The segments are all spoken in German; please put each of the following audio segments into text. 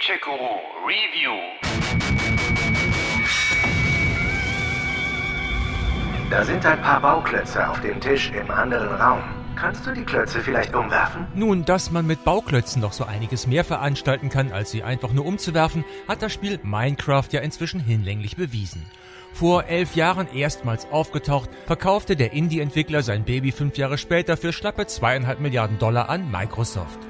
Gadget-Guru Review. Da sind ein paar Bauklötze auf dem Tisch im anderen Raum. Kannst du die Klötze vielleicht umwerfen? Nun, dass man mit Bauklötzen noch so einiges mehr veranstalten kann, als sie einfach nur umzuwerfen, hat das Spiel Minecraft ja inzwischen hinlänglich bewiesen. Vor elf Jahren erstmals aufgetaucht, verkaufte der Indie-Entwickler sein Baby fünf Jahre später für schlappe zweieinhalb Milliarden Dollar an Microsoft.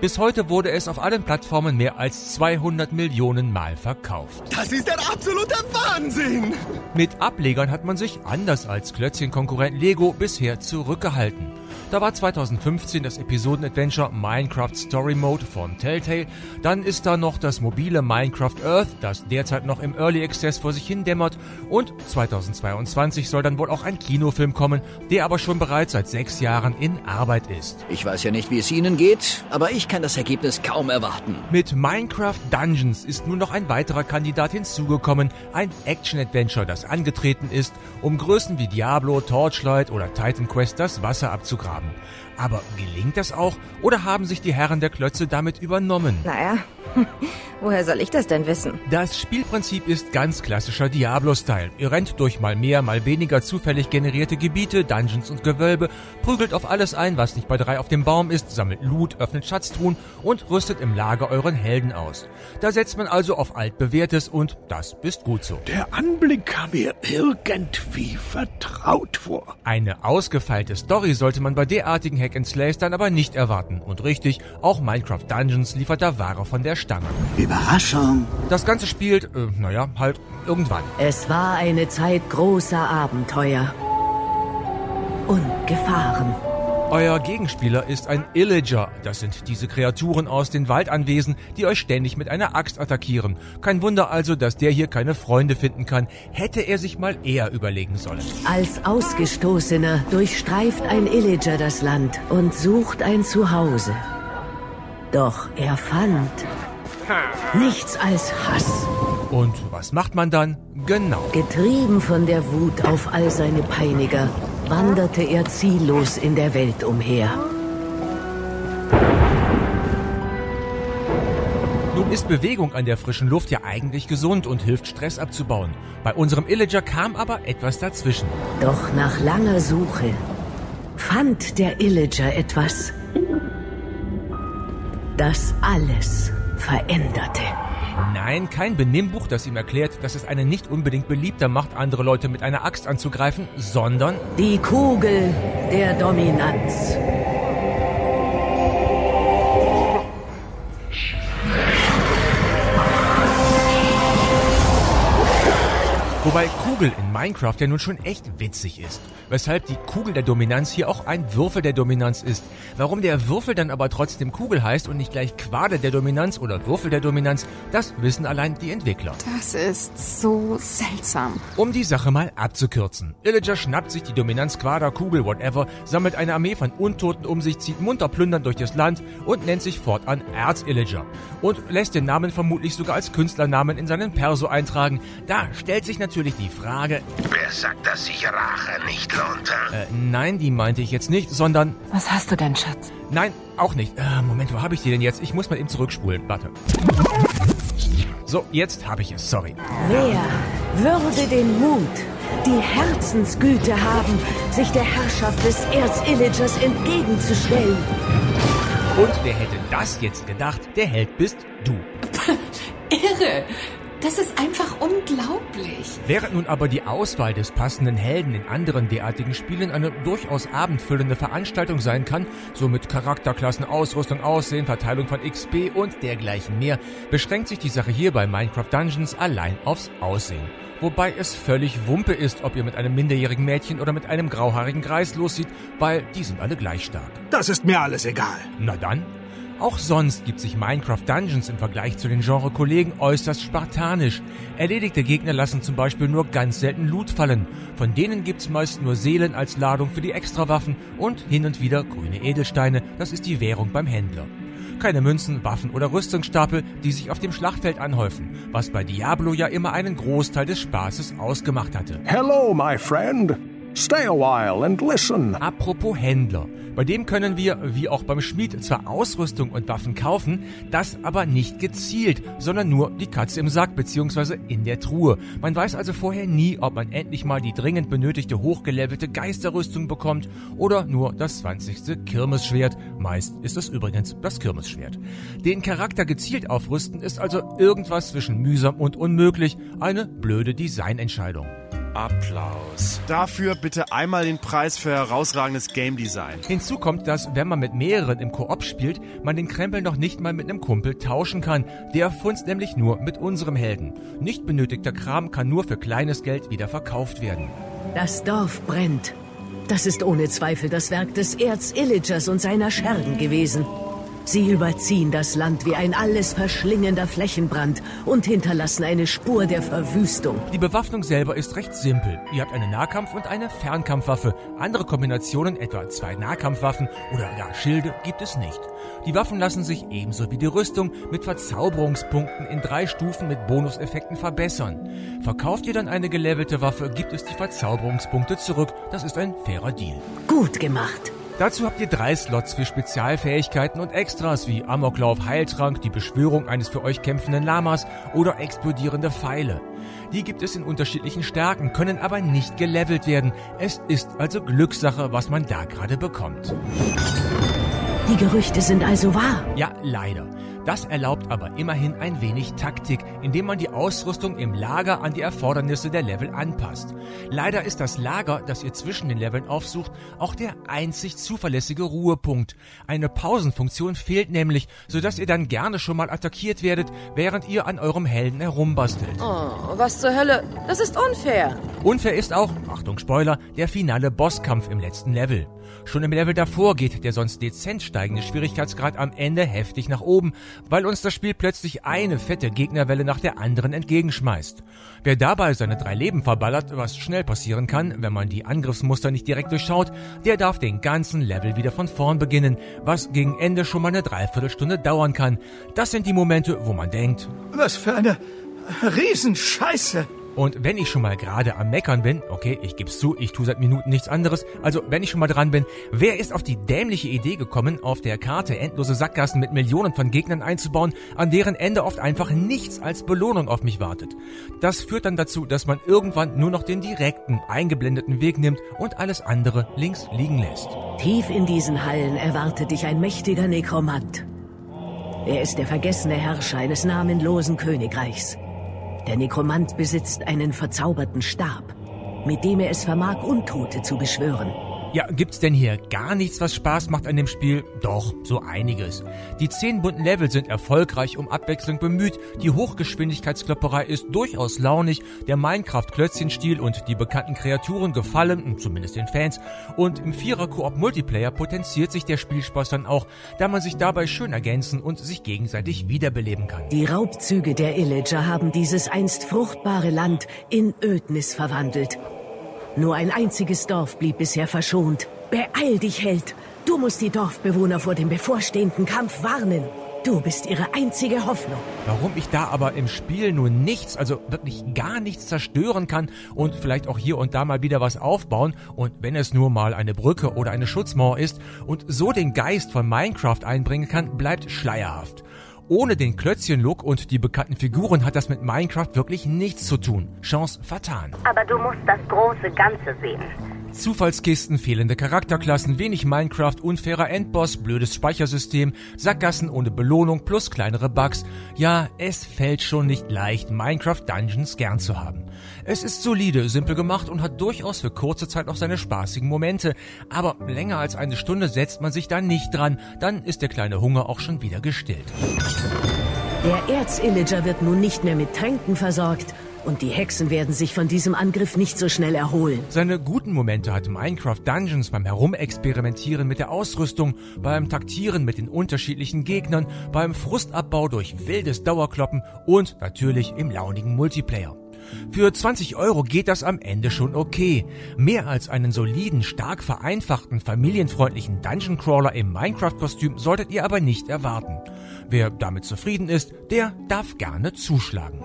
Bis heute wurde es auf allen Plattformen mehr als 200 Millionen Mal verkauft. Das ist der absolute Wahnsinn! Mit Ablegern hat man sich, anders als Klötzchenkonkurrent Lego, bisher zurückgehalten. Da war 2015 das Episoden-Adventure Minecraft Story Mode von Telltale. Dann ist da noch das mobile Minecraft Earth, das derzeit noch im Early Access vor sich hin dämmert. Und 2022 soll dann wohl auch ein Kinofilm kommen, der aber schon bereits seit sechs Jahren in Arbeit ist. Ich weiß ja nicht, wie es Ihnen geht, aber ich kann das Ergebnis kaum erwarten. Mit Minecraft Dungeons ist nun noch ein weiterer Kandidat hinzugekommen, ein Action-Adventure, das angetreten ist, um Größen wie Diablo, Torchlight oder Titan Quest das Wasser abzugraben. Aber gelingt das auch oder haben sich die Herren der Klötze damit übernommen? Naja, woher soll ich das denn wissen? Das Spielprinzip ist ganz klassischer Diablo-Style. Ihr rennt durch mal mehr, mal weniger zufällig generierte Gebiete, Dungeons und Gewölbe, prügelt auf alles ein, was nicht bei drei auf dem Baum ist, sammelt Loot, öffnet Schatztruhen und rüstet im Lager euren Helden aus. Da setzt man also auf altbewährtes und das ist gut so. Der Anblick kam mir irgendwie vertraut vor. Eine ausgefeilte Story sollte man bei derartigen Hack and Slays dann aber nicht erwarten. Und richtig, auch Minecraft Dungeons liefert da Ware von der Stange. Überraschung. Das Ganze spielt, äh, naja, halt irgendwann. Es war eine Zeit großer Abenteuer und Gefahren. Euer Gegenspieler ist ein Illager. Das sind diese Kreaturen aus den Waldanwesen, die euch ständig mit einer Axt attackieren. Kein Wunder also, dass der hier keine Freunde finden kann. Hätte er sich mal eher überlegen sollen. Als Ausgestoßener durchstreift ein Illager das Land und sucht ein Zuhause. Doch er fand nichts als Hass. Und was macht man dann? Genau. Getrieben von der Wut auf all seine Peiniger, wanderte er ziellos in der Welt umher. Nun ist Bewegung an der frischen Luft ja eigentlich gesund und hilft Stress abzubauen. Bei unserem Illager kam aber etwas dazwischen. Doch nach langer Suche fand der Illager etwas, das alles veränderte. Nein, kein Benimmbuch, das ihm erklärt, dass es einen nicht unbedingt beliebter macht, andere Leute mit einer Axt anzugreifen, sondern die Kugel der Dominanz. Wobei Kugel in Minecraft ja nun schon echt witzig ist. Weshalb die Kugel der Dominanz hier auch ein Würfel der Dominanz ist. Warum der Würfel dann aber trotzdem Kugel heißt und nicht gleich Quader der Dominanz oder Würfel der Dominanz, das wissen allein die Entwickler. Das ist so seltsam. Um die Sache mal abzukürzen. Illager schnappt sich die Dominanz Quader, Kugel, whatever, sammelt eine Armee von Untoten um sich, zieht munter plündernd durch das Land und nennt sich fortan Erz-Illager. Und lässt den Namen vermutlich sogar als Künstlernamen in seinen Perso eintragen. Da stellt sich natürlich natürlich die Frage... Wer sagt, dass sich Rache nicht lohnt? Äh, nein, die meinte ich jetzt nicht, sondern... Was hast du denn, Schatz? Nein, auch nicht. Äh, Moment, wo habe ich die denn jetzt? Ich muss mal eben zurückspulen. Warte. So, jetzt habe ich es. Sorry. Wer würde den Mut, die Herzensgüte haben, sich der Herrschaft des Erzillagers entgegenzustellen? Und wer hätte das jetzt gedacht? Der Held bist du. Irre! Das ist einfach unglaublich. Während nun aber die Auswahl des passenden Helden in anderen derartigen Spielen eine durchaus abendfüllende Veranstaltung sein kann, so mit Charakterklassen, Ausrüstung, Aussehen, Verteilung von XP und dergleichen mehr, beschränkt sich die Sache hier bei Minecraft Dungeons allein aufs Aussehen. Wobei es völlig Wumpe ist, ob ihr mit einem minderjährigen Mädchen oder mit einem grauhaarigen Greis lossieht, weil die sind alle gleich stark. Das ist mir alles egal. Na dann, auch sonst gibt sich Minecraft Dungeons im Vergleich zu den Genre-Kollegen äußerst spartanisch. Erledigte Gegner lassen zum Beispiel nur ganz selten Loot fallen. Von denen gibt's meist nur Seelen als Ladung für die Extrawaffen und hin und wieder grüne Edelsteine, das ist die Währung beim Händler. Keine Münzen, Waffen oder Rüstungsstapel, die sich auf dem Schlachtfeld anhäufen, was bei Diablo ja immer einen Großteil des Spaßes ausgemacht hatte. Hello, my friend. Stay a while and listen. Apropos Händler. Bei dem können wir, wie auch beim Schmied, zwar Ausrüstung und Waffen kaufen, das aber nicht gezielt, sondern nur die Katze im Sack bzw. in der Truhe. Man weiß also vorher nie, ob man endlich mal die dringend benötigte hochgelevelte Geisterrüstung bekommt oder nur das 20. Kirmesschwert. Meist ist es übrigens das Kirmesschwert. Den Charakter gezielt aufrüsten ist also irgendwas zwischen mühsam und unmöglich, eine blöde Designentscheidung. Applaus. Dafür bitte einmal den Preis für herausragendes Game Design. Hinzu kommt, dass wenn man mit mehreren im Koop spielt, man den Krempel noch nicht mal mit einem Kumpel tauschen kann. Der funzt nämlich nur mit unserem Helden. Nicht benötigter Kram kann nur für kleines Geld wieder verkauft werden. Das Dorf brennt. Das ist ohne Zweifel das Werk des Erz Illagers und seiner Schergen gewesen. Sie überziehen das Land wie ein alles verschlingender Flächenbrand und hinterlassen eine Spur der Verwüstung. Die Bewaffnung selber ist recht simpel. Ihr habt eine Nahkampf- und eine Fernkampfwaffe. Andere Kombinationen, etwa zwei Nahkampfwaffen oder gar Schilde, gibt es nicht. Die Waffen lassen sich ebenso wie die Rüstung mit Verzauberungspunkten in drei Stufen mit Bonuseffekten verbessern. Verkauft ihr dann eine gelevelte Waffe, gibt es die Verzauberungspunkte zurück. Das ist ein fairer Deal. Gut gemacht. Dazu habt ihr drei Slots für Spezialfähigkeiten und Extras wie Amoklauf, Heiltrank, die Beschwörung eines für euch kämpfenden Lamas oder explodierende Pfeile. Die gibt es in unterschiedlichen Stärken, können aber nicht gelevelt werden. Es ist also Glückssache, was man da gerade bekommt. Die Gerüchte sind also wahr. Ja, leider. Das erlaubt aber immerhin ein wenig Taktik, indem man die Ausrüstung im Lager an die Erfordernisse der Level anpasst. Leider ist das Lager, das ihr zwischen den Leveln aufsucht, auch der einzig zuverlässige Ruhepunkt. Eine Pausenfunktion fehlt nämlich, sodass ihr dann gerne schon mal attackiert werdet, während ihr an eurem Helden herumbastelt. Oh, was zur Hölle? Das ist unfair. Unfair ist auch, Achtung Spoiler, der finale Bosskampf im letzten Level. Schon im Level davor geht der sonst dezent steigende Schwierigkeitsgrad am Ende heftig nach oben, weil uns das Spiel plötzlich eine fette Gegnerwelle nach der anderen entgegenschmeißt. Wer dabei seine drei Leben verballert, was schnell passieren kann, wenn man die Angriffsmuster nicht direkt durchschaut, der darf den ganzen Level wieder von vorn beginnen, was gegen Ende schon mal eine Dreiviertelstunde dauern kann. Das sind die Momente, wo man denkt, Was für eine Riesenscheiße. Und wenn ich schon mal gerade am Meckern bin, okay, ich geb's zu, ich tue seit Minuten nichts anderes, also wenn ich schon mal dran bin, wer ist auf die dämliche Idee gekommen, auf der Karte endlose Sackgassen mit Millionen von Gegnern einzubauen, an deren Ende oft einfach nichts als Belohnung auf mich wartet? Das führt dann dazu, dass man irgendwann nur noch den direkten, eingeblendeten Weg nimmt und alles andere links liegen lässt. Tief in diesen Hallen erwartet dich ein mächtiger Nekromant. Er ist der vergessene Herrscher eines namenlosen Königreichs. Der Nekromant besitzt einen verzauberten Stab, mit dem er es vermag, Untote zu beschwören. Ja, gibt's denn hier gar nichts, was Spaß macht an dem Spiel? Doch, so einiges. Die zehn bunten Level sind erfolgreich um Abwechslung bemüht, die Hochgeschwindigkeitsklopperei ist durchaus launig, der Minecraft-Klötzchenstil und die bekannten Kreaturen gefallen, zumindest den Fans, und im Vierer-Koop-Multiplayer potenziert sich der Spielspaß dann auch, da man sich dabei schön ergänzen und sich gegenseitig wiederbeleben kann. Die Raubzüge der Illager haben dieses einst fruchtbare Land in Ödnis verwandelt. Nur ein einziges Dorf blieb bisher verschont. Beeil dich, Held! Du musst die Dorfbewohner vor dem bevorstehenden Kampf warnen. Du bist ihre einzige Hoffnung. Warum ich da aber im Spiel nur nichts, also wirklich gar nichts zerstören kann und vielleicht auch hier und da mal wieder was aufbauen und wenn es nur mal eine Brücke oder eine Schutzmauer ist und so den Geist von Minecraft einbringen kann, bleibt schleierhaft. Ohne den Klötzchen-Look und die bekannten Figuren hat das mit Minecraft wirklich nichts zu tun. Chance vertan. Aber du musst das große Ganze sehen. Zufallskisten, fehlende Charakterklassen, wenig Minecraft, unfairer Endboss, blödes Speichersystem, Sackgassen ohne Belohnung plus kleinere Bugs. Ja, es fällt schon nicht leicht, Minecraft Dungeons gern zu haben. Es ist solide, simpel gemacht und hat durchaus für kurze Zeit auch seine spaßigen Momente. Aber länger als eine Stunde setzt man sich da nicht dran, dann ist der kleine Hunger auch schon wieder gestillt. Der Erzillager wird nun nicht mehr mit Tränken versorgt und die Hexen werden sich von diesem Angriff nicht so schnell erholen. Seine guten Momente hat Minecraft Dungeons beim Herumexperimentieren mit der Ausrüstung, beim Taktieren mit den unterschiedlichen Gegnern, beim Frustabbau durch wildes Dauerkloppen und natürlich im launigen Multiplayer. Für 20 Euro geht das am Ende schon okay. Mehr als einen soliden, stark vereinfachten, familienfreundlichen Dungeon Crawler im Minecraft-Kostüm solltet ihr aber nicht erwarten. Wer damit zufrieden ist, der darf gerne zuschlagen.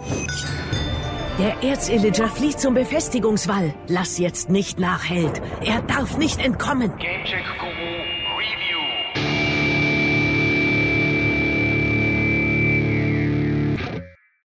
Der Erzillager flieht zum Befestigungswall. Lass jetzt nicht nach, Held. Er darf nicht entkommen. Gamecheck